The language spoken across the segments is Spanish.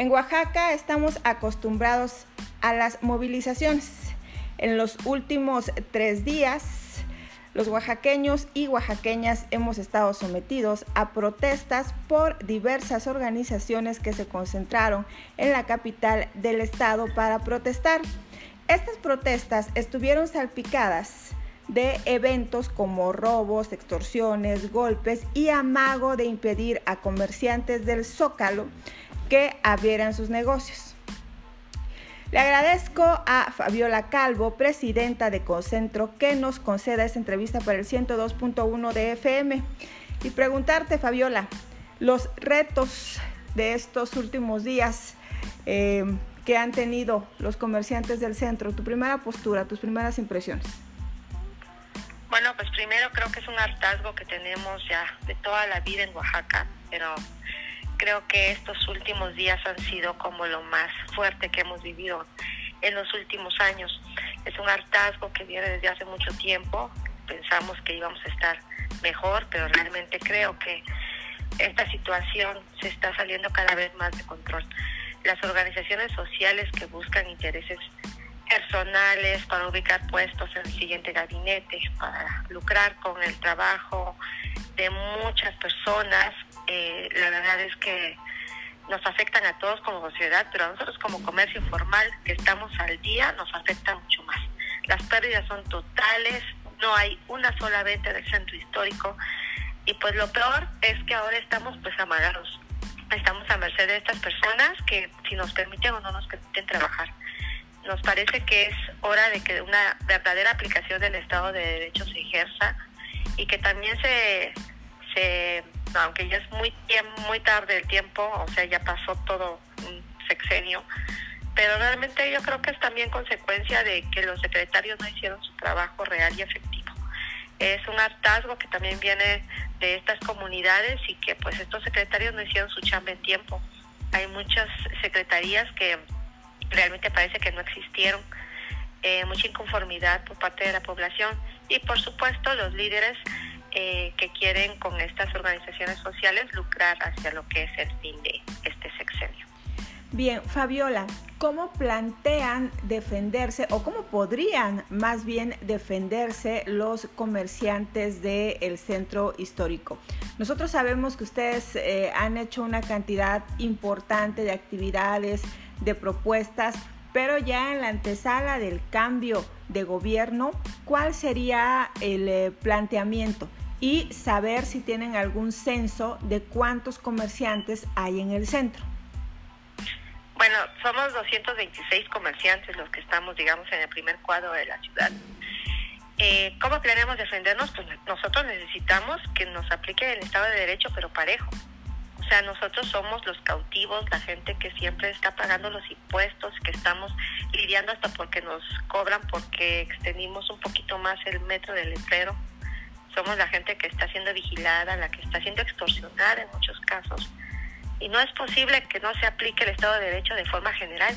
En Oaxaca estamos acostumbrados a las movilizaciones. En los últimos tres días, los oaxaqueños y oaxaqueñas hemos estado sometidos a protestas por diversas organizaciones que se concentraron en la capital del estado para protestar. Estas protestas estuvieron salpicadas de eventos como robos, extorsiones, golpes y amago de impedir a comerciantes del Zócalo que abrieran sus negocios. Le agradezco a Fabiola Calvo, presidenta de Concentro, que nos conceda esta entrevista para el 102.1 de FM. Y preguntarte, Fabiola, los retos de estos últimos días eh, que han tenido los comerciantes del centro, tu primera postura, tus primeras impresiones. Bueno, pues primero creo que es un hartazgo que tenemos ya de toda la vida en Oaxaca, pero creo que estos últimos días han sido como lo más fuerte que hemos vivido en los últimos años. Es un hartazgo que viene desde hace mucho tiempo. Pensamos que íbamos a estar mejor, pero realmente creo que esta situación se está saliendo cada vez más de control. Las organizaciones sociales que buscan intereses personales para ubicar puestos en el siguiente gabinete, para lucrar con el trabajo de muchas personas la verdad es que nos afectan a todos como sociedad, pero a nosotros como comercio informal que estamos al día nos afecta mucho más. Las pérdidas son totales, no hay una sola venta del centro histórico y pues lo peor es que ahora estamos pues amagados. Estamos a merced de estas personas que si nos permiten o no nos permiten trabajar. Nos parece que es hora de que una verdadera aplicación del Estado de Derecho se ejerza y que también se, se aunque ya es muy, muy tarde el tiempo, o sea, ya pasó todo un sexenio, pero realmente yo creo que es también consecuencia de que los secretarios no hicieron su trabajo real y efectivo. Es un hartazgo que también viene de estas comunidades y que pues estos secretarios no hicieron su chamba en tiempo. Hay muchas secretarías que realmente parece que no existieron, eh, mucha inconformidad por parte de la población y por supuesto los líderes eh, que quieren con estas organizaciones sociales lucrar hacia lo que es el fin de este sexenio. Bien, Fabiola, ¿cómo plantean defenderse o cómo podrían más bien defenderse los comerciantes del centro histórico? Nosotros sabemos que ustedes eh, han hecho una cantidad importante de actividades, de propuestas, pero ya en la antesala del cambio de gobierno, ¿cuál sería el eh, planteamiento? y saber si tienen algún censo de cuántos comerciantes hay en el centro. Bueno, somos 226 comerciantes los que estamos, digamos, en el primer cuadro de la ciudad. Eh, ¿Cómo planeamos defendernos? Pues nosotros necesitamos que nos aplique el Estado de Derecho, pero parejo. O sea, nosotros somos los cautivos, la gente que siempre está pagando los impuestos, que estamos lidiando hasta porque nos cobran porque extendimos un poquito más el metro del letrero somos la gente que está siendo vigilada, la que está siendo extorsionada en muchos casos. Y no es posible que no se aplique el Estado de Derecho de forma general.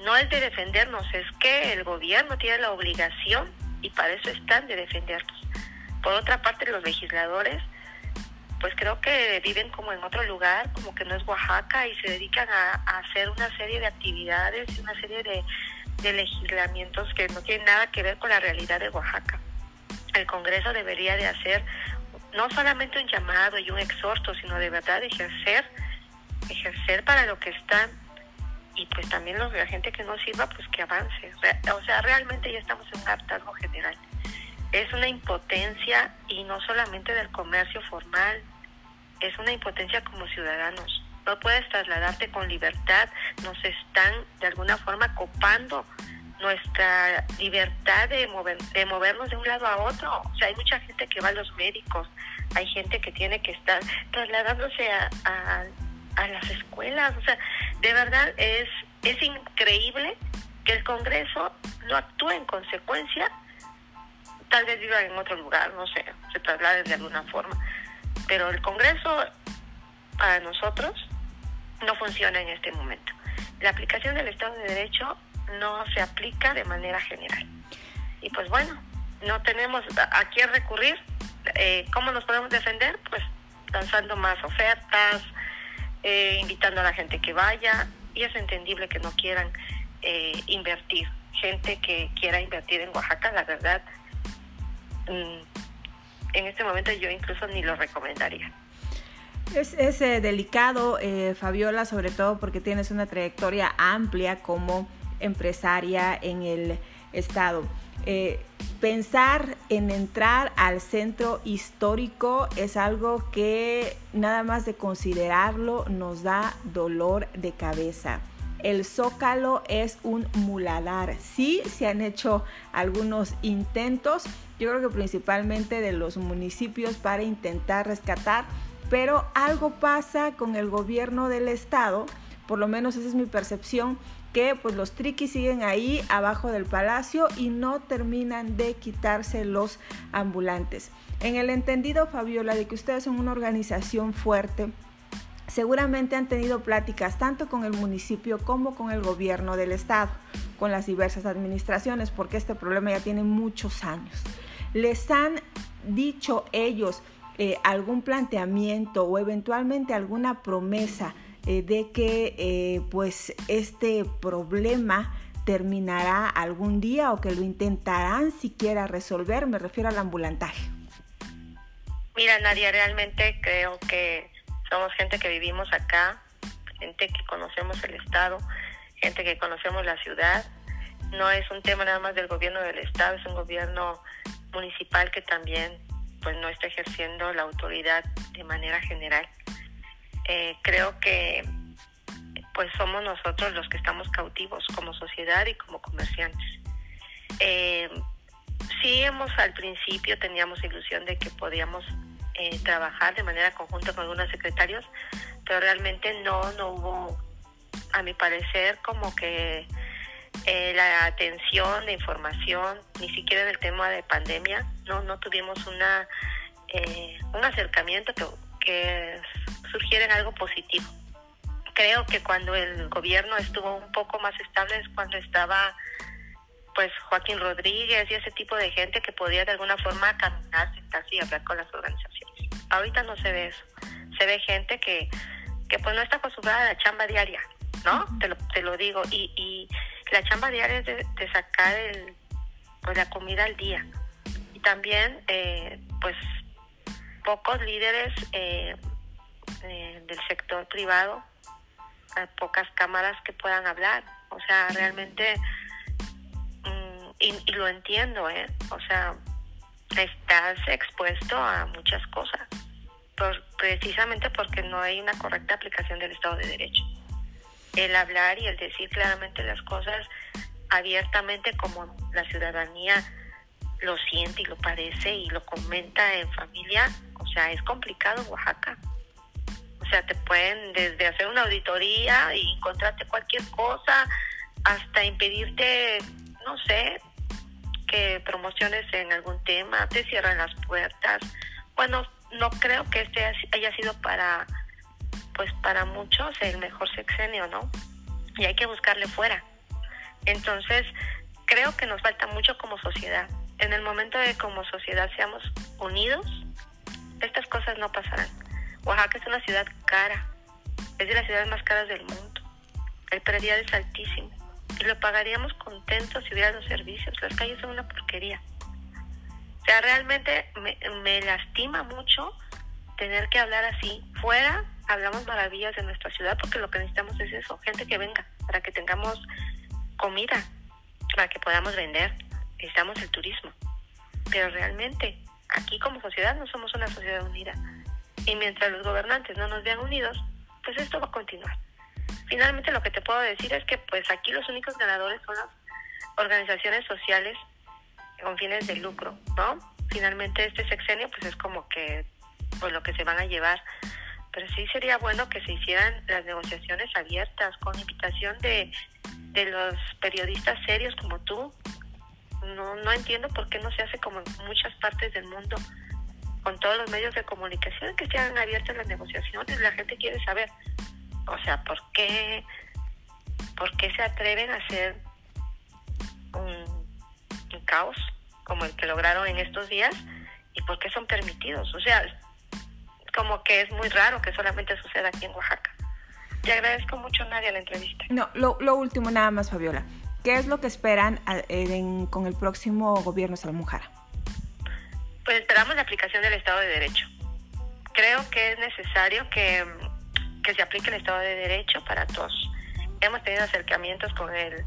No es de defendernos, es que el gobierno tiene la obligación, y para eso están, de defendernos. Por otra parte, los legisladores, pues creo que viven como en otro lugar, como que no es Oaxaca, y se dedican a, hacer una serie de actividades, una serie de, de legislamientos que no tienen nada que ver con la realidad de Oaxaca el Congreso debería de hacer no solamente un llamado y un exhorto, sino de verdad ejercer, ejercer para lo que están y pues también los, la gente que no sirva, pues que avance. O sea, realmente ya estamos en un hartazgo general. Es una impotencia y no solamente del comercio formal, es una impotencia como ciudadanos. No puedes trasladarte con libertad, nos están de alguna forma copando nuestra libertad de, mover, de movernos de un lado a otro. O sea, hay mucha gente que va a los médicos, hay gente que tiene que estar trasladándose a, a, las escuelas. O sea, de verdad es, es increíble que el Congreso no actúe en consecuencia. Tal vez viva en otro lugar, no sé, se trasladen de alguna forma. Pero el Congreso, para nosotros, no funciona en este momento. La aplicación del Estado de Derecho no se aplica de manera general. Y pues bueno, no tenemos a quién recurrir. Eh, ¿Cómo nos podemos defender? Pues lanzando más ofertas, eh, invitando a la gente que vaya, y es entendible que no quieran eh, invertir. Gente que quiera invertir en Oaxaca, la verdad, mm, en este momento yo incluso ni lo recomendaría. Es, es eh, delicado, Fabiola, sobre todo porque tienes una trayectoria amplia como empresaria en el Estado. Eh, pensar en entrar al centro histórico es algo que nada más de considerarlo nos da dolor de cabeza. El zócalo es un muladar. Sí, se han hecho algunos intentos, yo creo que principalmente de los municipios para intentar rescatar, pero algo pasa con el gobierno del estado, por lo menos esa es mi percepción, que pues los triquis siguen ahí abajo del palacio y no terminan de quitarse los ambulantes. En el entendido, Fabiola, de que ustedes son una organización fuerte, seguramente han tenido pláticas tanto con el municipio como con el gobierno del estado, con las diversas administraciones, porque este problema ya tiene muchos años. Les han dicho ellos eh, algún planteamiento o eventualmente alguna promesa eh, de que eh, pues este problema terminará algún día o que lo intentarán siquiera resolver, me refiero al ambulantaje. Mira, Nadia, realmente creo que somos gente que vivimos acá, gente que conocemos el Estado, gente que conocemos la ciudad. No es un tema nada más del gobierno del Estado, es un gobierno municipal que también pues no está ejerciendo la autoridad de manera general. Eh, creo que pues somos nosotros los que estamos cautivos como sociedad y como comerciantes. Eh, sí hemos al principio teníamos ilusión de que podíamos eh, trabajar de manera conjunta con algunos secretarios, pero realmente no, no hubo, a mi parecer, como que eh, la atención, la información, ni siquiera en el tema de pandemia, no, no tuvimos una un acercamiento que, que surgiera algo positivo. Creo que cuando el gobierno estuvo un poco más estable es cuando estaba pues Joaquín Rodríguez y ese tipo de gente que podía de alguna forma caminar, y hablar con las organizaciones. Ahorita no se ve eso. Se ve gente que, que pues no está acostumbrada a la chamba diaria, ¿no? Te lo, te lo digo. Y, y la chamba diaria es de, sacar el, pues, la comida al día. Y también, eh, pues, pocos líderes eh, eh, del sector privado, pocas cámaras que puedan hablar. O sea, realmente, mm, y, lo entiendo, ¿eh? O sea, estás expuesto a muchas cosas, precisamente porque no hay una correcta aplicación del Estado de Derecho. El hablar y el decir claramente las cosas abiertamente como la ciudadanía lo siente y lo parece y lo comenta en familia, o sea, es complicado en Oaxaca. O sea, te pueden desde hacer una auditoría y encontrarte cualquier cosa hasta impedirte, no sé, promociones en algún tema, te cierran las puertas. Bueno, no creo que este haya sido para, pues para muchos el mejor sexenio, ¿no? Y hay que buscarle fuera. Entonces, creo que nos falta mucho como sociedad. En el momento de que como sociedad seamos unidos, estas cosas no pasarán. Oaxaca es una ciudad cara, es de las ciudades más caras del mundo. El predial es altísimo y lo pagaríamos contentos si hubiera los servicios. Las calles son una porquería. O sea, realmente me, me lastima mucho tener que hablar así. Fuera hablamos maravillas de nuestra ciudad porque lo que necesitamos es eso, gente que venga, para que tengamos comida, para que podamos vender. Necesitamos el turismo. Pero realmente, aquí como sociedad no somos una sociedad unida. Y mientras los gobernantes no nos vean unidos, pues esto va a continuar. Finalmente lo que te puedo decir es que pues aquí los únicos ganadores son las organizaciones sociales con fines de lucro, ¿no? Finalmente este sexenio pues es como que pues lo que se van a llevar. Pero sí sería bueno que se hicieran las negociaciones abiertas con invitación de, de los periodistas serios como tú. No, no entiendo por qué no se hace como en muchas partes del mundo con todos los medios de comunicación que sean abiertas las negociaciones. La gente quiere saber, o sea, ¿por qué, por qué se atreven a hacer un, caos como el que lograron en estos días y por qué son permitidos? O sea, como que es muy raro que solamente suceda aquí en Oaxaca. Te agradezco mucho, Nadia, la entrevista. No, lo, lo último nada más, Fabiola. ¿Qué es lo que esperan con el próximo gobierno Salomujara? Pues esperamos la aplicación del Estado de Derecho. Creo que es necesario que, que se aplique el Estado de Derecho para todos. Hemos tenido acercamientos con el,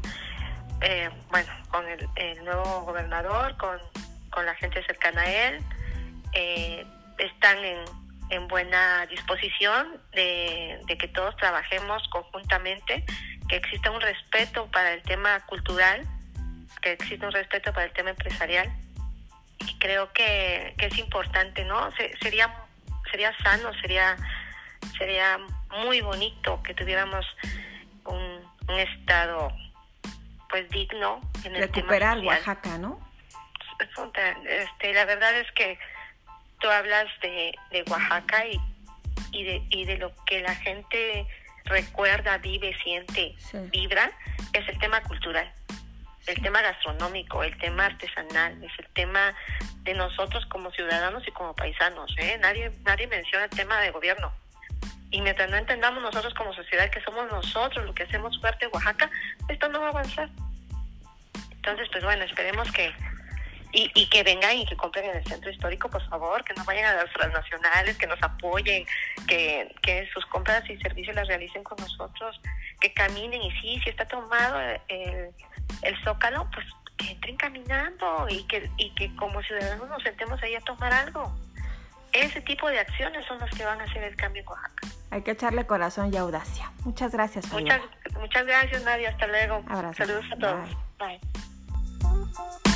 eh, bueno, con el, nuevo gobernador, con, con la gente cercana a él. Eh, están en, en buena disposición de, de, que todos trabajemos conjuntamente, que exista un respeto para el tema cultural, que exista un respeto para el tema empresarial. Y creo que, que es importante, ¿no? Se, sería, sería sano, sería, sería muy bonito que tuviéramos un, un estado pues digno en el recuperar Oaxaca, ¿no? Este, la verdad es que tú hablas de, de Oaxaca y, y, de, y de lo que la gente recuerda, vive, siente, vibra, es el tema cultural, el tema gastronómico, el tema artesanal, es el tema de nosotros como ciudadanos y como paisanos. ¿eh? Nadie, nadie menciona el tema de gobierno. Y mientras no entendamos nosotros como sociedad que somos nosotros lo que hacemos fuerte Oaxaca, esto no va a avanzar. Entonces, pues bueno, esperemos que, y, y que vengan y que compren en el centro histórico, por favor, que no vayan a las transnacionales, que nos apoyen, que, que sus compras y servicios las realicen con nosotros, que caminen y sí, si está tomado el, el zócalo, pues que entren caminando y que, y que como ciudadanos nos sentemos ahí a tomar algo. Ese tipo de acciones son las que van a hacer el cambio en Oaxaca. Hay que echarle corazón y audacia. Muchas gracias. Muchas, muchas gracias, Nadia. Hasta luego. Abrazo. Saludos a todos. Bye. Bye.